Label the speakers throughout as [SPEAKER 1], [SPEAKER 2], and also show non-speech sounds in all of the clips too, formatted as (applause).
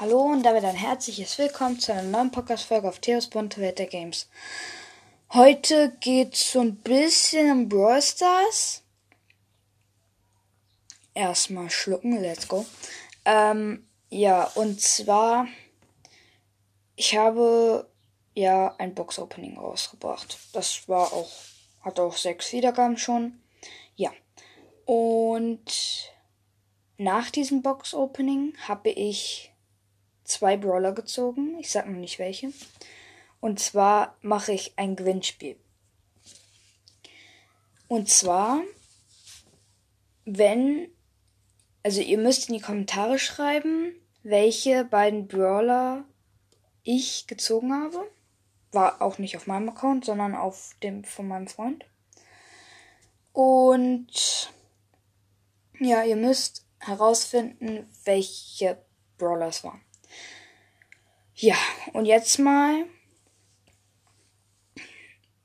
[SPEAKER 1] Hallo und damit ein herzliches Willkommen zu einer neuen Podcast-Folge auf Theos Bunte Welt der Games. Heute geht es so ein bisschen um Brawl Stars. Erstmal schlucken, let's go. Ähm, ja, und zwar, ich habe ja ein Box-Opening rausgebracht. Das war auch, hat auch sechs Wiedergaben schon. Ja. Und nach diesem Box-Opening habe ich zwei Brawler gezogen. Ich sag noch nicht welche. Und zwar mache ich ein Gewinnspiel. Und zwar, wenn, also ihr müsst in die Kommentare schreiben, welche beiden Brawler ich gezogen habe. War auch nicht auf meinem Account, sondern auf dem von meinem Freund. Und ja, ihr müsst herausfinden, welche Brawler es waren. Ja, und jetzt mal,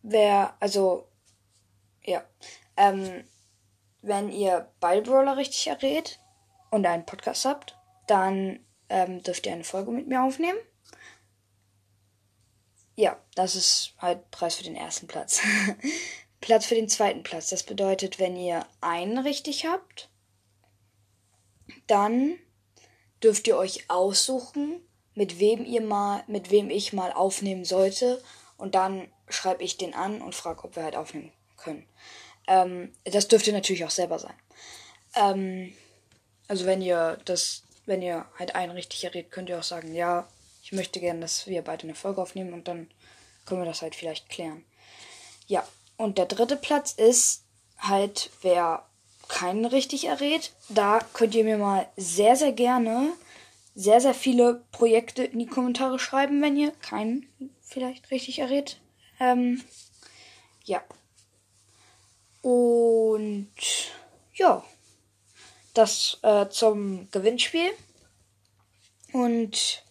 [SPEAKER 1] wer, also, ja, ähm, wenn ihr beide Brawler richtig errät und einen Podcast habt, dann ähm, dürft ihr eine Folge mit mir aufnehmen. Ja, das ist halt Preis für den ersten Platz. (laughs) Platz für den zweiten Platz. Das bedeutet, wenn ihr einen richtig habt, dann dürft ihr euch aussuchen, mit wem ihr mal, mit wem ich mal aufnehmen sollte. Und dann schreibe ich den an und frage, ob wir halt aufnehmen können. Ähm, das dürft ihr natürlich auch selber sein. Ähm, also wenn ihr das, wenn ihr halt einen richtig errät, könnt ihr auch sagen, ja, ich möchte gerne, dass wir beide eine Folge aufnehmen und dann können wir das halt vielleicht klären. Ja, und der dritte Platz ist halt, wer keinen richtig errät. Da könnt ihr mir mal sehr, sehr gerne sehr, sehr viele Projekte in die Kommentare schreiben, wenn ihr keinen vielleicht richtig errät. Ähm, ja. Und ja, das äh, zum Gewinnspiel. Und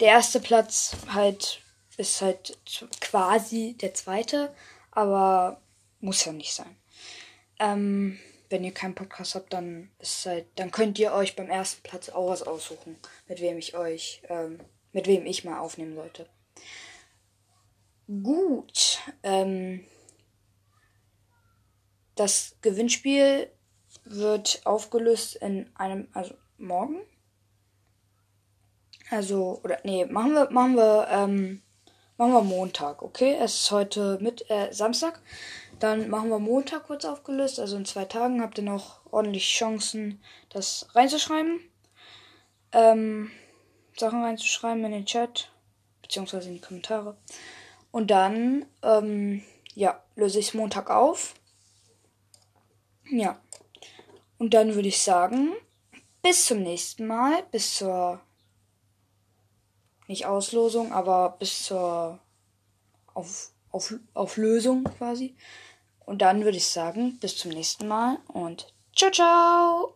[SPEAKER 1] der erste Platz halt ist halt quasi der zweite, aber muss ja nicht sein. Ähm, wenn ihr keinen Podcast habt, dann ist halt, dann könnt ihr euch beim ersten Platz auch was aussuchen, mit wem ich euch, ähm, mit wem ich mal aufnehmen sollte. Gut. Ähm, das Gewinnspiel wird aufgelöst in einem, also morgen. Also, oder nee, machen wir, machen wir, ähm, machen wir Montag, okay? Es ist heute mit äh, Samstag. Dann machen wir Montag kurz aufgelöst. Also in zwei Tagen habt ihr noch ordentlich Chancen, das reinzuschreiben. Ähm, Sachen reinzuschreiben in den Chat. Beziehungsweise in die Kommentare. Und dann, ähm, ja, löse ich es Montag auf. Ja. Und dann würde ich sagen, bis zum nächsten Mal. Bis zur, nicht Auslosung, aber bis zur auf, auf, Auflösung quasi. Und dann würde ich sagen, bis zum nächsten Mal und ciao, ciao!